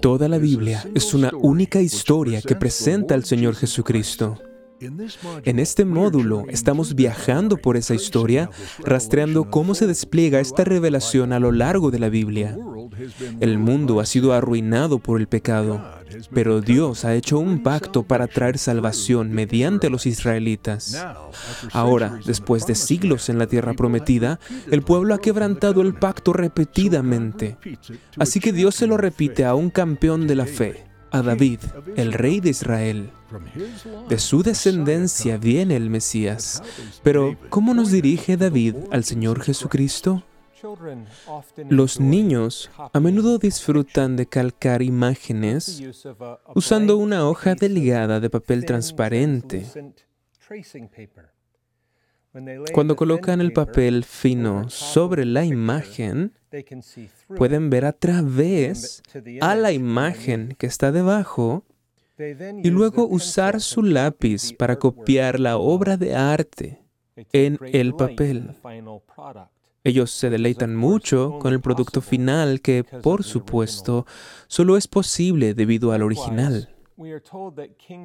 Toda la Biblia es una única historia que presenta al Señor Jesucristo. En este módulo estamos viajando por esa historia, rastreando cómo se despliega esta revelación a lo largo de la Biblia. El mundo ha sido arruinado por el pecado, pero Dios ha hecho un pacto para traer salvación mediante los israelitas. Ahora, después de siglos en la tierra prometida, el pueblo ha quebrantado el pacto repetidamente. Así que Dios se lo repite a un campeón de la fe, a David, el rey de Israel. De su descendencia viene el Mesías. Pero, ¿cómo nos dirige David al Señor Jesucristo? Los niños a menudo disfrutan de calcar imágenes usando una hoja delgada de papel transparente. Cuando colocan el papel fino sobre la imagen, pueden ver a través a la imagen que está debajo y luego usar su lápiz para copiar la obra de arte en el papel. Ellos se deleitan mucho con el producto final que, por supuesto, solo es posible debido al original.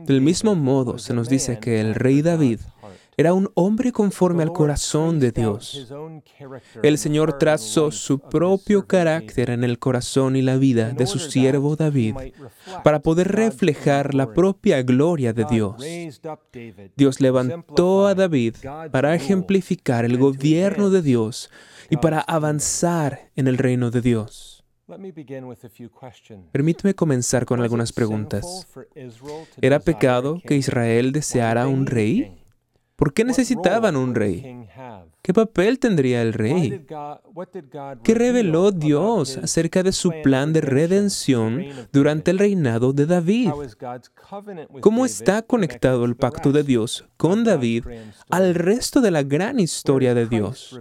Del mismo modo, se nos dice que el rey David era un hombre conforme al corazón de Dios. El Señor trazó su propio carácter en el corazón y la vida de su siervo David para poder reflejar la propia gloria de Dios. Dios levantó a David para ejemplificar el gobierno de Dios y para avanzar en el reino de Dios. Permíteme comenzar con algunas preguntas. ¿Era pecado que Israel deseara un rey? ¿Por qué necesitaban un rey? ¿Qué papel tendría el rey? ¿Qué reveló Dios acerca de su plan de redención durante el reinado de David? ¿Cómo está conectado el pacto de Dios con David al resto de la gran historia de Dios?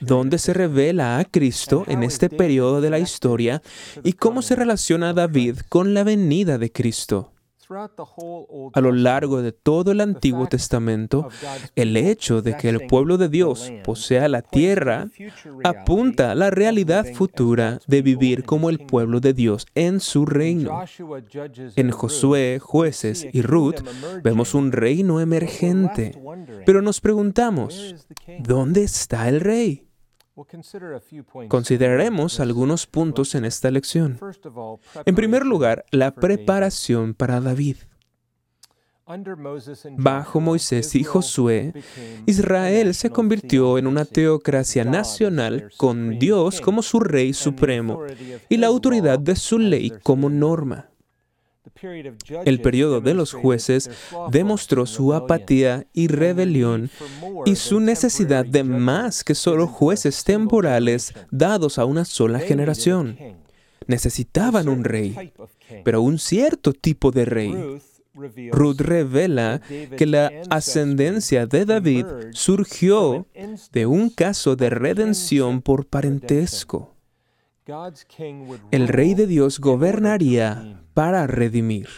¿Dónde se revela a Cristo en este periodo de la historia y cómo se relaciona David con la venida de Cristo? A lo largo de todo el Antiguo Testamento, el hecho de que el pueblo de Dios posea la tierra apunta a la realidad futura de vivir como el pueblo de Dios en su reino. En Josué, jueces y Ruth vemos un reino emergente, pero nos preguntamos, ¿dónde está el rey? Consideraremos algunos puntos en esta lección. En primer lugar, la preparación para David. Bajo Moisés y Josué, Israel se convirtió en una teocracia nacional con Dios como su rey supremo y la autoridad de su ley como norma. El periodo de los jueces demostró su apatía y rebelión y su necesidad de más que solo jueces temporales dados a una sola generación. Necesitaban un rey, pero un cierto tipo de rey. Ruth revela que la ascendencia de David surgió de un caso de redención por parentesco. El rey de Dios gobernaría para redimir.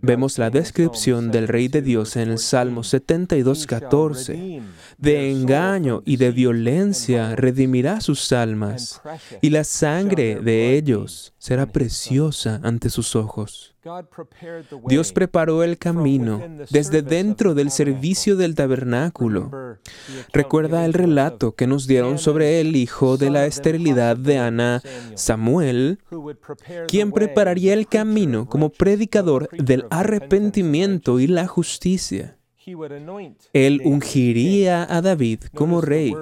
Vemos la descripción del Rey de Dios en el Salmo 72, 14. De engaño y de violencia redimirá sus almas, y la sangre de ellos será preciosa ante sus ojos. Dios preparó el camino desde dentro del servicio del tabernáculo. Recuerda el relato que nos dieron sobre el hijo de la esterilidad de Ana, Samuel, quien prepararía el camino como predicador del arrepentimiento y la justicia. Él ungiría a David como rey.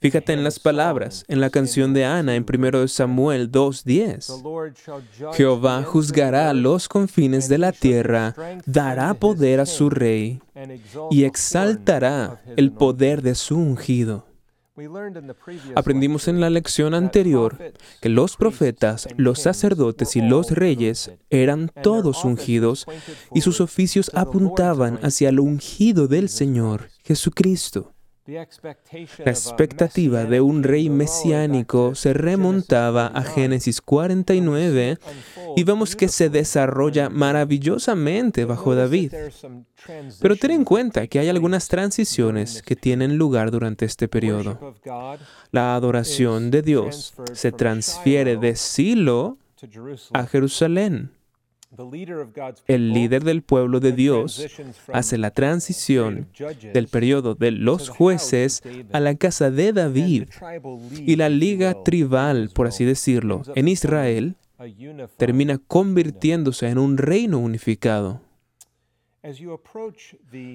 Fíjate en las palabras, en la canción de Ana en 1 Samuel 2.10. Jehová juzgará los confines de la tierra, dará poder a su rey y exaltará el poder de su ungido. Aprendimos en la lección anterior que los profetas, los sacerdotes y los reyes eran todos ungidos y sus oficios apuntaban hacia el ungido del Señor, Jesucristo. La expectativa de un rey mesiánico se remontaba a Génesis 49 y vemos que se desarrolla maravillosamente bajo David. Pero ten en cuenta que hay algunas transiciones que tienen lugar durante este periodo. La adoración de Dios se transfiere de Silo a Jerusalén. El líder del pueblo de Dios hace la transición del periodo de los jueces a la casa de David y la liga tribal, por así decirlo, en Israel termina convirtiéndose en un reino unificado.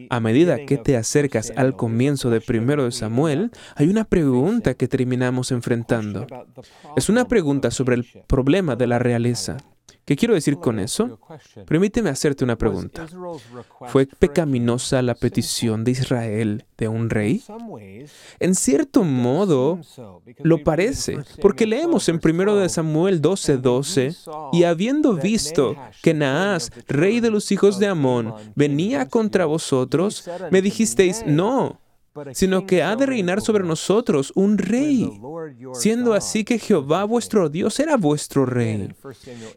A medida que te acercas al comienzo de primero de Samuel, hay una pregunta que terminamos enfrentando. Es una pregunta sobre el problema de la realeza. ¿Qué quiero decir con eso? Permíteme hacerte una pregunta. ¿Fue pecaminosa la petición de Israel de un rey? En cierto modo, lo parece, porque leemos en 1 Samuel 12:12, y habiendo visto que Naas, rey de los hijos de Amón, venía contra vosotros, me dijisteis, no, sino que ha de reinar sobre nosotros un rey, siendo así que Jehová vuestro Dios era vuestro rey.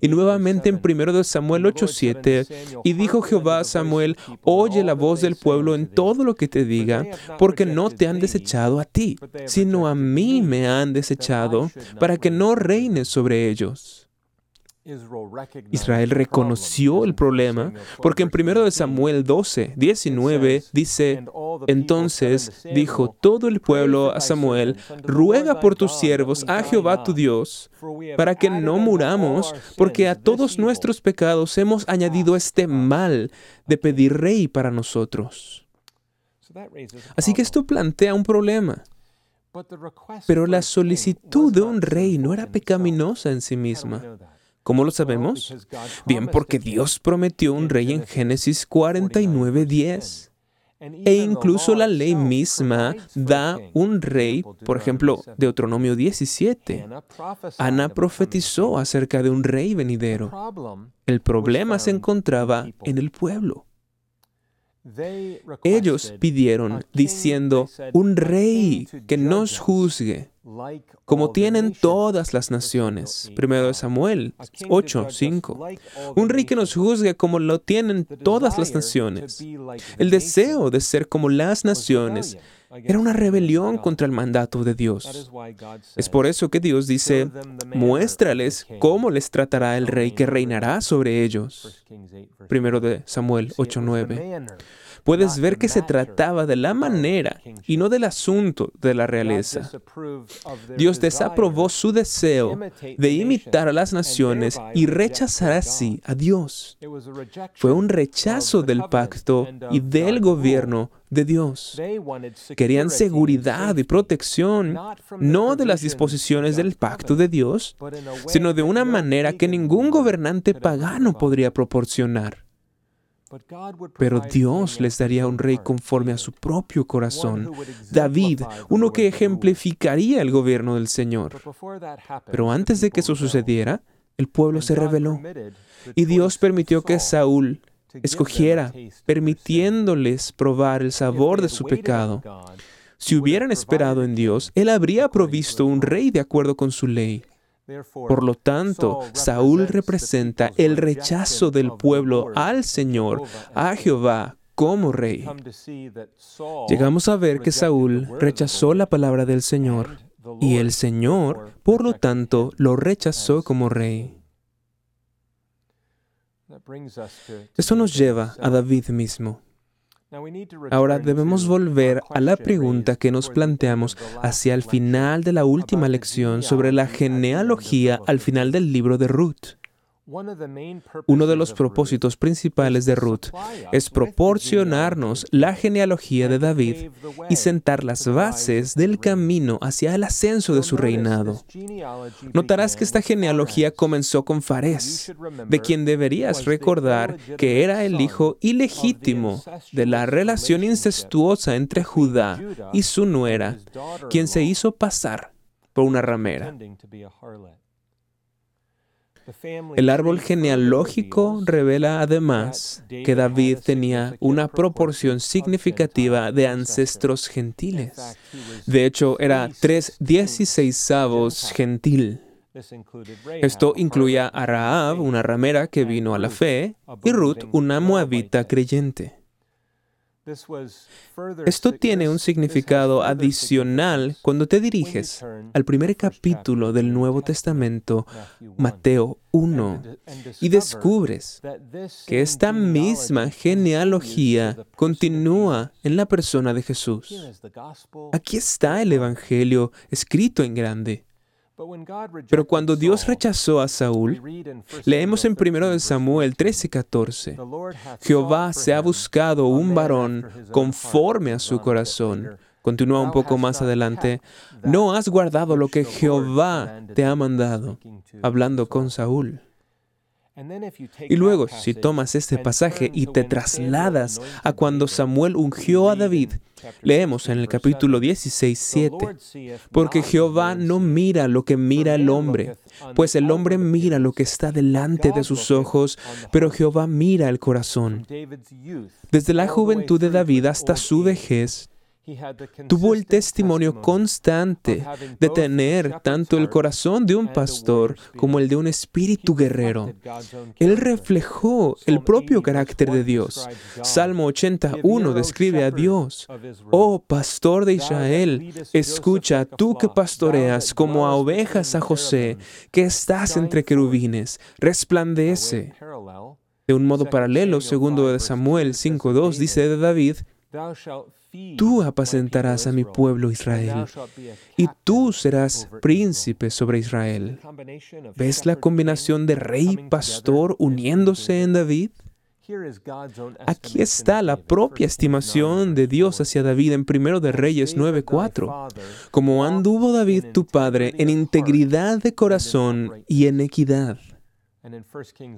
Y nuevamente en 1 Samuel 8:7, y dijo Jehová a Samuel, oye la voz del pueblo en todo lo que te diga, porque no te han desechado a ti, sino a mí me han desechado, para que no reines sobre ellos. Israel reconoció el problema porque en 1 Samuel 12, 19 dice, entonces dijo todo el pueblo a Samuel, ruega por tus siervos a Jehová tu Dios, para que no muramos, porque a todos nuestros pecados hemos añadido este mal de pedir rey para nosotros. Así que esto plantea un problema. Pero la solicitud de un rey no era pecaminosa en sí misma. ¿Cómo lo sabemos? Bien, porque Dios prometió un rey en Génesis 49:10. E incluso la ley misma da un rey, por ejemplo, Deuteronomio 17. Ana profetizó acerca de un rey venidero. El problema se encontraba en el pueblo. Ellos pidieron diciendo, un rey que nos juzgue, como tienen todas las naciones. Primero de Samuel 8, 5. Un rey que nos juzgue como lo tienen todas las naciones. El deseo de ser como las naciones era una rebelión contra el mandato de Dios. Es por eso que Dios dice, muéstrales cómo les tratará el rey que reinará sobre ellos. Primero de Samuel 8:9 puedes ver que se trataba de la manera y no del asunto de la realeza. Dios desaprobó su deseo de imitar a las naciones y rechazar así a Dios. Fue un rechazo del pacto y del gobierno de Dios. Querían seguridad y protección, no de las disposiciones del pacto de Dios, sino de una manera que ningún gobernante pagano podría proporcionar. Pero Dios les daría un rey conforme a su propio corazón, David, uno que ejemplificaría el gobierno del Señor. Pero antes de que eso sucediera, el pueblo se rebeló y Dios permitió que Saúl escogiera, permitiéndoles probar el sabor de su pecado. Si hubieran esperado en Dios, Él habría provisto un rey de acuerdo con su ley. Por lo tanto, Saúl representa el rechazo del pueblo al Señor, a Jehová, como rey. Llegamos a ver que Saúl rechazó la palabra del Señor y el Señor, por lo tanto, lo rechazó como rey. Esto nos lleva a David mismo. Ahora debemos volver a la pregunta que nos planteamos hacia el final de la última lección sobre la genealogía al final del libro de Ruth. Uno de los propósitos principales de Ruth es proporcionarnos la genealogía de David y sentar las bases del camino hacia el ascenso de su reinado. Notarás que esta genealogía comenzó con Fares, de quien deberías recordar que era el hijo ilegítimo de la relación incestuosa entre Judá y su nuera, quien se hizo pasar por una ramera. El árbol genealógico revela además que David tenía una proporción significativa de ancestros gentiles. De hecho, era tres dieciséisavos gentil. Esto incluía a Raab, una ramera que vino a la fe, y Ruth, una moabita creyente. Esto tiene un significado adicional cuando te diriges al primer capítulo del Nuevo Testamento, Mateo 1, y descubres que esta misma genealogía continúa en la persona de Jesús. Aquí está el Evangelio escrito en grande. Pero cuando Dios rechazó a Saúl, leemos en 1 Samuel 13:14, Jehová se ha buscado un varón conforme a su corazón. Continúa un poco más adelante, no has guardado lo que Jehová te ha mandado, hablando con Saúl. Y luego, si tomas este pasaje y te trasladas a cuando Samuel ungió a David, leemos en el capítulo 16, 7, porque Jehová no mira lo que mira el hombre, pues el hombre mira lo que está delante de sus ojos, pero Jehová mira el corazón. Desde la juventud de David hasta su vejez, tuvo el testimonio constante de tener tanto el corazón de un pastor como el de un espíritu guerrero. Él reflejó el propio carácter de Dios. Salmo 81 describe a Dios. Oh pastor de Israel, escucha tú que pastoreas como a ovejas a José, que estás entre querubines, resplandece. De un modo paralelo, segundo de Samuel 5.2 dice de David, Tú apacentarás a mi pueblo Israel, y tú serás príncipe sobre Israel. ¿Ves la combinación de rey y pastor uniéndose en David? Aquí está la propia estimación de Dios hacia David en 1 de Reyes 9:4. Como anduvo David tu padre en integridad de corazón y en equidad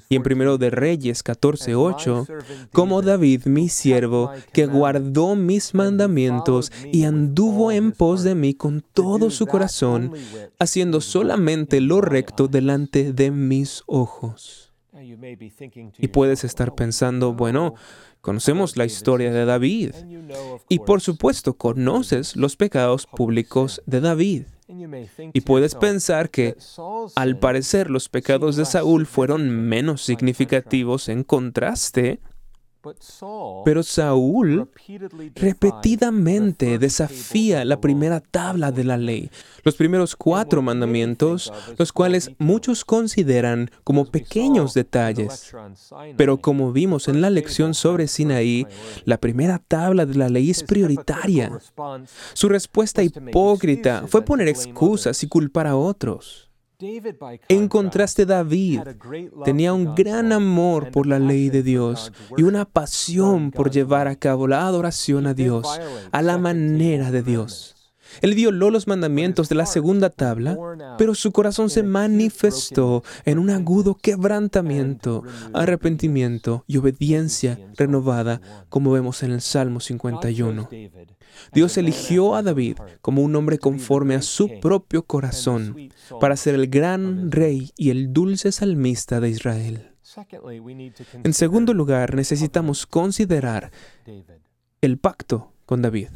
y en primero de Reyes 14:8, como David, mi siervo, que guardó mis mandamientos y anduvo en pos de mí con todo su corazón, haciendo solamente lo recto delante de mis ojos. Y puedes estar pensando, bueno, conocemos la historia de David y por supuesto conoces los pecados públicos de David. Y puedes pensar que, al parecer, los pecados de Saúl fueron menos significativos en contraste pero Saúl repetidamente desafía la primera tabla de la ley, los primeros cuatro mandamientos, los cuales muchos consideran como pequeños detalles. Pero como vimos en la lección sobre Sinaí, la primera tabla de la ley es prioritaria. Su respuesta hipócrita fue poner excusas y culpar a otros. En contraste, David tenía un gran amor por la ley de Dios y una pasión por llevar a cabo la adoración a Dios a la manera de Dios. Él violó los mandamientos de la segunda tabla, pero su corazón se manifestó en un agudo quebrantamiento, arrepentimiento y obediencia renovada, como vemos en el Salmo 51. Dios eligió a David como un hombre conforme a su propio corazón para ser el gran rey y el dulce salmista de Israel. En segundo lugar, necesitamos considerar el pacto con David.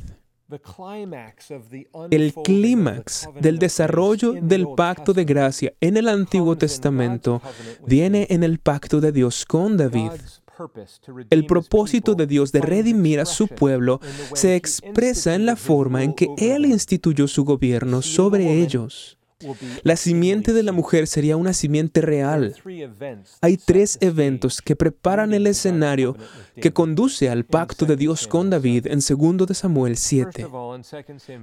El clímax del desarrollo del pacto de gracia en el Antiguo Testamento viene en el pacto de Dios con David. El propósito de Dios de redimir a su pueblo se expresa en la forma en que Él instituyó su gobierno sobre ellos. La simiente de la mujer sería una simiente real. Hay tres eventos que preparan el escenario que conduce al pacto de Dios con David en 2 de Samuel 7.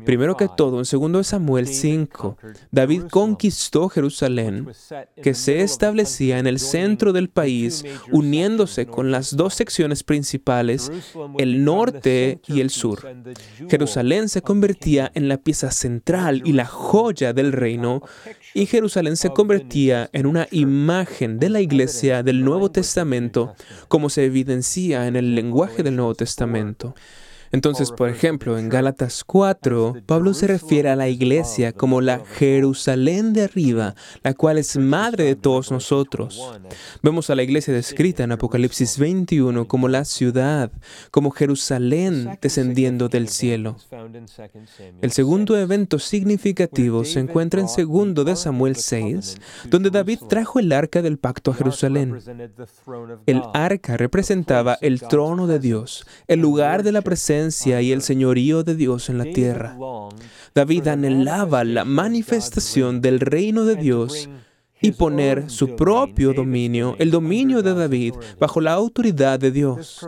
Primero que todo, en 2 de Samuel 5, David conquistó Jerusalén, que se establecía en el centro del país, uniéndose con las dos secciones principales, el norte y el sur. Jerusalén se convertía en la pieza central y la joya del reino, y Jerusalén se convertía en una imagen de la iglesia del Nuevo Testamento, como se evidencia en el lenguaje del Nuevo Testamento. Entonces, por ejemplo, en Gálatas 4, Pablo se refiere a la iglesia como la Jerusalén de arriba, la cual es madre de todos nosotros. Vemos a la iglesia descrita en Apocalipsis 21 como la ciudad, como Jerusalén descendiendo del cielo. El segundo evento significativo se encuentra en 2 de Samuel 6, donde David trajo el arca del pacto a Jerusalén. El arca representaba el trono de Dios, el lugar de la presencia y el señorío de Dios en la tierra. David anhelaba la manifestación del reino de Dios y poner su propio dominio, el dominio de David, bajo la autoridad de Dios.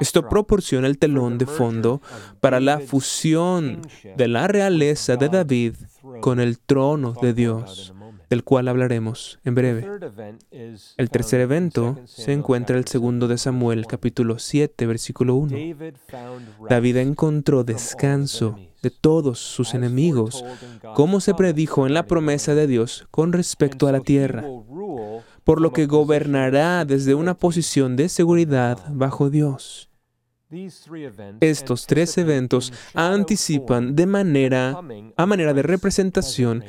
Esto proporciona el telón de fondo para la fusión de la realeza de David con el trono de Dios del cual hablaremos en breve. El tercer evento se encuentra en el segundo de Samuel, capítulo 7, versículo 1. David encontró descanso de todos sus enemigos, como se predijo en la promesa de Dios con respecto a la tierra, por lo que gobernará desde una posición de seguridad bajo Dios. Estos tres eventos anticipan de manera, a manera de representación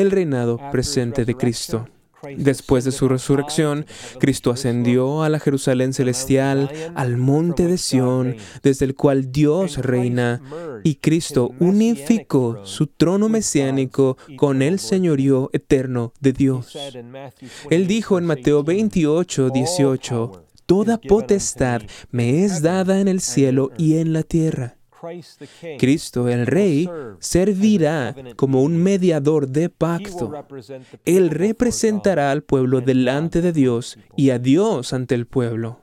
el reinado presente de Cristo. Después de su resurrección, Cristo ascendió a la Jerusalén celestial, al monte de Sión, desde el cual Dios reina, y Cristo unificó su trono mesiánico con el señorío eterno de Dios. Él dijo en Mateo 28, 18, Toda potestad me es dada en el cielo y en la tierra. Cristo, el Rey, servirá como un mediador de pacto. Él representará al pueblo delante de Dios y a Dios ante el pueblo.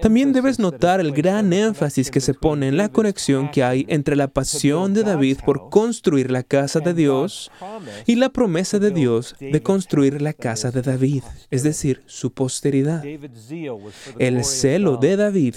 También debes notar el gran énfasis que se pone en la conexión que hay entre la pasión de David por construir la casa de Dios y la promesa de Dios de construir la casa de David, es decir, su posteridad. El celo de David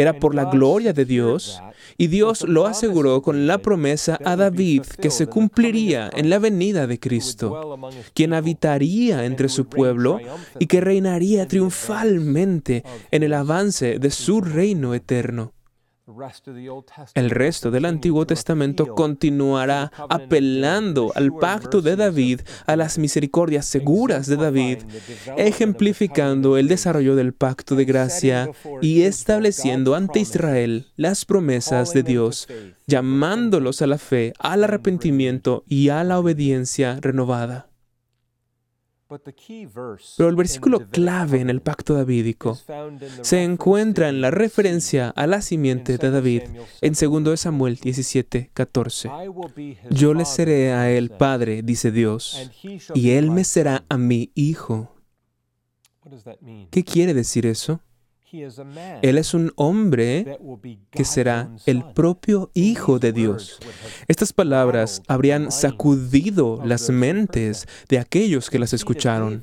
era por la gloria de Dios y Dios lo aseguró con la promesa a David que se cumpliría en la venida de Cristo, quien habitaría entre su pueblo y que reinaría triunfalmente en el avance de su reino eterno. El resto del Antiguo Testamento continuará apelando al pacto de David, a las misericordias seguras de David, ejemplificando el desarrollo del pacto de gracia y estableciendo ante Israel las promesas de Dios, llamándolos a la fe, al arrepentimiento y a la obediencia renovada. Pero el versículo clave en el pacto davídico se encuentra en la referencia a la simiente de David en 2 Samuel 17, 14. Yo le seré a él padre, dice Dios, y él me será a mi hijo. ¿Qué quiere decir eso? Él es un hombre que será el propio Hijo de Dios. Estas palabras habrían sacudido las mentes de aquellos que las escucharon.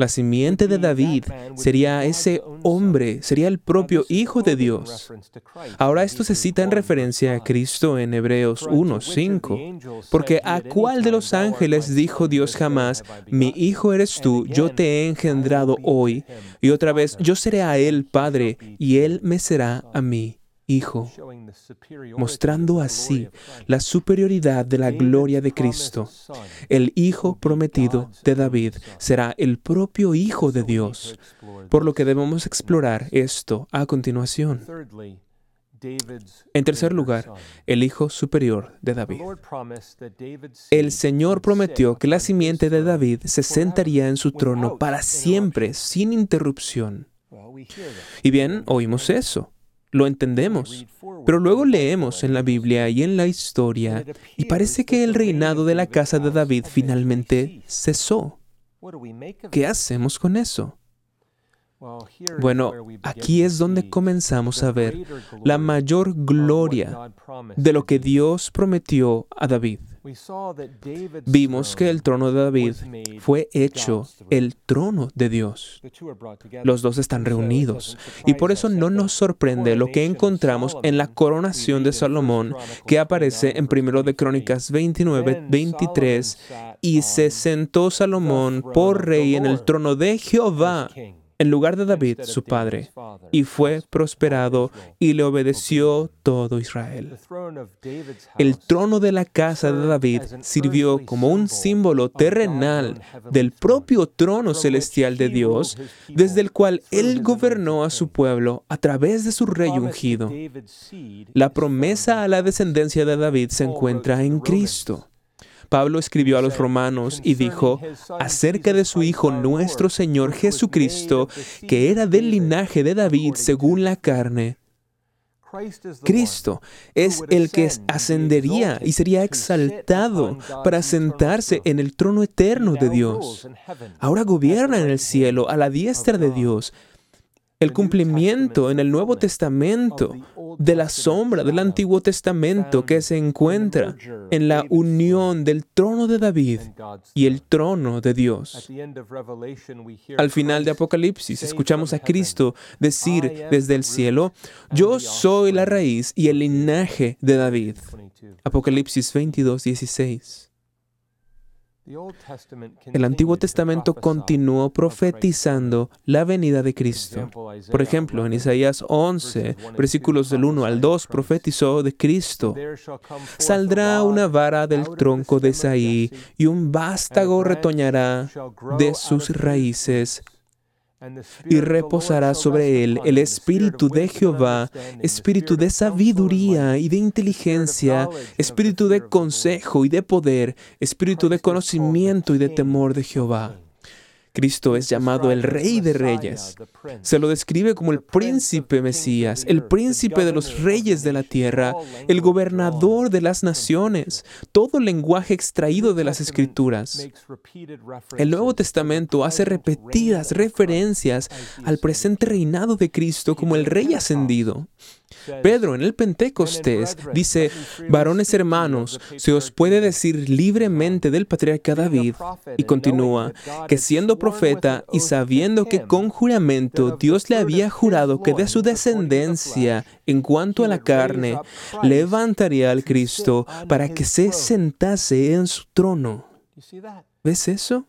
La simiente de David sería ese hombre, sería el propio Hijo de Dios. Ahora esto se cita en referencia a Cristo en Hebreos 1.5, porque ¿a cuál de los ángeles dijo Dios jamás, mi Hijo eres tú, yo te he engendrado hoy, y otra vez, yo seré a Él Padre, y Él me será a mí Hijo, mostrando así la superioridad de la gloria de Cristo. El Hijo prometido de David será el propio Hijo de Dios, por lo que debemos explorar esto a continuación. En tercer lugar, el Hijo superior de David. El Señor prometió que la simiente de David se sentaría en su trono para siempre, sin interrupción. Y bien, oímos eso lo entendemos. Pero luego leemos en la Biblia y en la historia y parece que el reinado de la casa de David finalmente cesó. ¿Qué hacemos con eso? Bueno, aquí es donde comenzamos a ver la mayor gloria de lo que Dios prometió a David. Vimos que el trono de David fue hecho el trono de Dios. Los dos están reunidos. y por eso no nos sorprende lo que encontramos en la coronación de Salomón que aparece en 1 de Crónicas 29, 23 y se sentó Salomón por rey en el trono de Jehová en lugar de David, su padre, y fue prosperado y le obedeció todo Israel. El trono de la casa de David sirvió como un símbolo terrenal del propio trono celestial de Dios, desde el cual él gobernó a su pueblo a través de su rey ungido. La promesa a la descendencia de David se encuentra en Cristo. Pablo escribió a los romanos y dijo acerca de su Hijo nuestro Señor Jesucristo, que era del linaje de David según la carne. Cristo es el que ascendería y sería exaltado para sentarse en el trono eterno de Dios. Ahora gobierna en el cielo a la diestra de Dios el cumplimiento en el Nuevo Testamento de la sombra del Antiguo Testamento que se encuentra en la unión del trono de David y el trono de Dios. Al final de Apocalipsis escuchamos a Cristo decir desde el cielo, yo soy la raíz y el linaje de David. Apocalipsis 22, 16. El Antiguo Testamento continuó profetizando la venida de Cristo. Por ejemplo, en Isaías 11, versículos del 1 al 2, profetizó de Cristo. Saldrá una vara del tronco de Isaí y un vástago retoñará de sus raíces y reposará sobre él el espíritu de Jehová, espíritu de sabiduría y de inteligencia, espíritu de consejo y de poder, espíritu de conocimiento y de temor de Jehová. Cristo es llamado el Rey de Reyes. Se lo describe como el príncipe Mesías, el príncipe de los reyes de la tierra, el gobernador de las naciones, todo lenguaje extraído de las escrituras. El Nuevo Testamento hace repetidas referencias al presente reinado de Cristo como el Rey ascendido. Pedro en el Pentecostés dice, varones hermanos, se os puede decir libremente del patriarca David, y continúa, que siendo profeta y sabiendo que con juramento Dios le había jurado que de su descendencia, en cuanto a la carne, levantaría al Cristo para que se sentase en su trono. ¿Ves eso?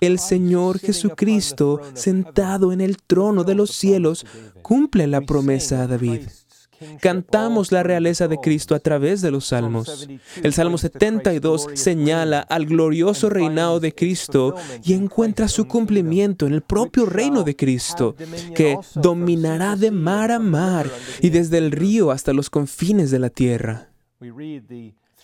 El Señor Jesucristo, sentado en el trono de los cielos, cumple la promesa a David. Cantamos la realeza de Cristo a través de los salmos. El Salmo 72 señala al glorioso reinado de Cristo y encuentra su cumplimiento en el propio reino de Cristo, que dominará de mar a mar y desde el río hasta los confines de la tierra.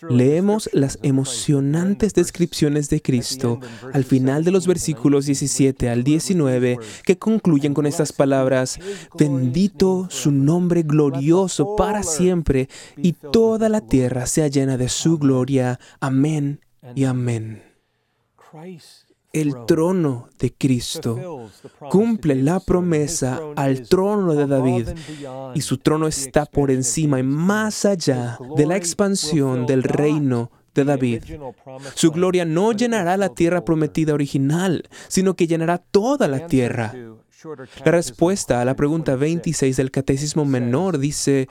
Leemos las emocionantes descripciones de Cristo al final de los versículos 17 al 19 que concluyen con estas palabras, bendito su nombre glorioso para siempre y toda la tierra sea llena de su gloria. Amén y amén el trono de Cristo. Cumple la promesa al trono de David y su trono está por encima y más allá de la expansión del reino de David. Su gloria no llenará la tierra prometida original, sino que llenará toda la tierra. La respuesta a la pregunta 26 del Catecismo Menor dice,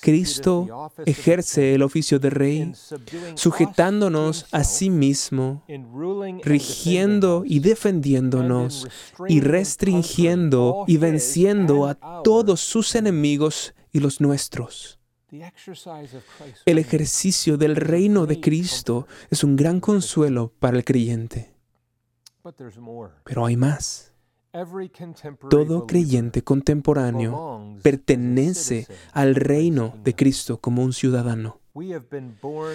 Cristo ejerce el oficio de rey, sujetándonos a sí mismo, rigiendo y defendiéndonos, y restringiendo y venciendo a todos sus enemigos y los nuestros. El ejercicio del reino de Cristo es un gran consuelo para el creyente. Pero hay más. Todo creyente contemporáneo pertenece al reino de Cristo como un ciudadano.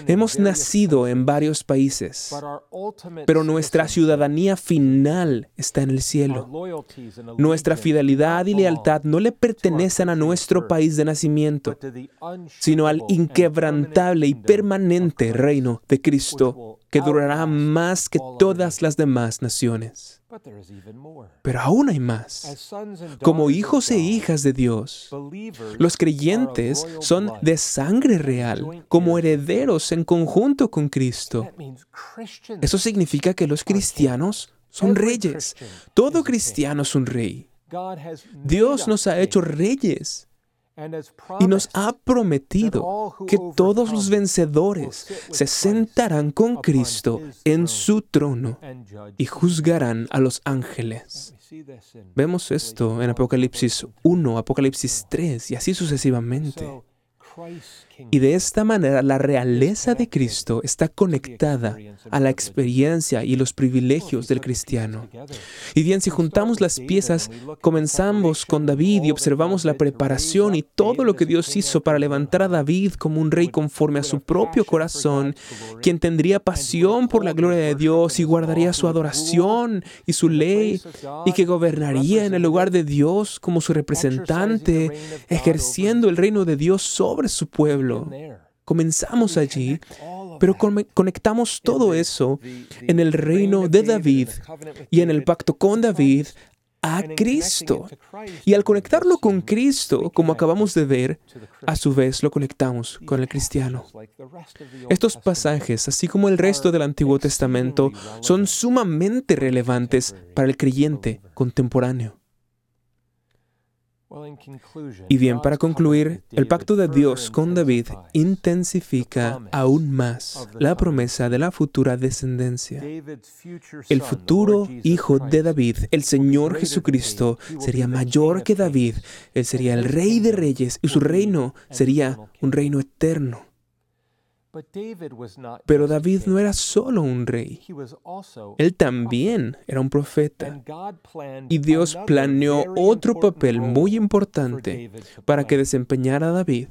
Hemos nacido en varios países, pero nuestra ciudadanía final está en el cielo. Nuestra fidelidad y lealtad no le pertenecen a nuestro país de nacimiento, sino al inquebrantable y permanente reino de Cristo que durará más que todas las demás naciones. Pero aún hay más. Como hijos e hijas de Dios, los creyentes son de sangre real, como herederos en conjunto con Cristo. Eso significa que los cristianos son reyes. Todo cristiano es un rey. Dios nos ha hecho reyes. Y nos ha prometido que todos los vencedores se sentarán con Cristo en su trono y juzgarán a los ángeles. Vemos esto en Apocalipsis 1, Apocalipsis 3 y así sucesivamente. Y de esta manera la realeza de Cristo está conectada a la experiencia y los privilegios del cristiano. Y bien, si juntamos las piezas, comenzamos con David y observamos la preparación y todo lo que Dios hizo para levantar a David como un rey conforme a su propio corazón, quien tendría pasión por la gloria de Dios y guardaría su adoración y su ley, y que gobernaría en el lugar de Dios como su representante, ejerciendo el reino de Dios sobre su pueblo Comenzamos allí, pero conectamos todo eso en el reino de David y en el pacto con David a Cristo. Y al conectarlo con Cristo, como acabamos de ver, a su vez lo conectamos con el cristiano. Estos pasajes, así como el resto del Antiguo Testamento, son sumamente relevantes para el creyente contemporáneo. Y bien, para concluir, el pacto de Dios con David intensifica aún más la promesa de la futura descendencia. El futuro hijo de David, el Señor Jesucristo, sería mayor que David. Él sería el rey de reyes y su reino sería un reino eterno. Pero David no era solo un rey, él también era un profeta. Y Dios planeó otro papel muy importante para que desempeñara David,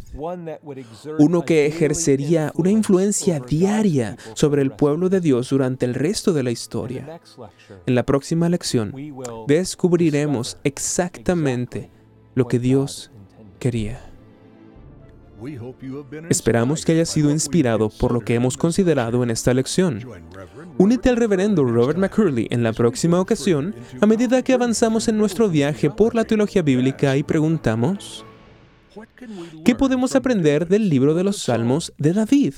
uno que ejercería una influencia diaria sobre el pueblo de Dios durante el resto de la historia. En la próxima lección descubriremos exactamente lo que Dios quería. Esperamos que haya sido inspirado por lo que hemos considerado en esta lección. Únete al reverendo Robert McCurley en la próxima ocasión a medida que avanzamos en nuestro viaje por la teología bíblica y preguntamos, ¿qué podemos aprender del libro de los Salmos de David?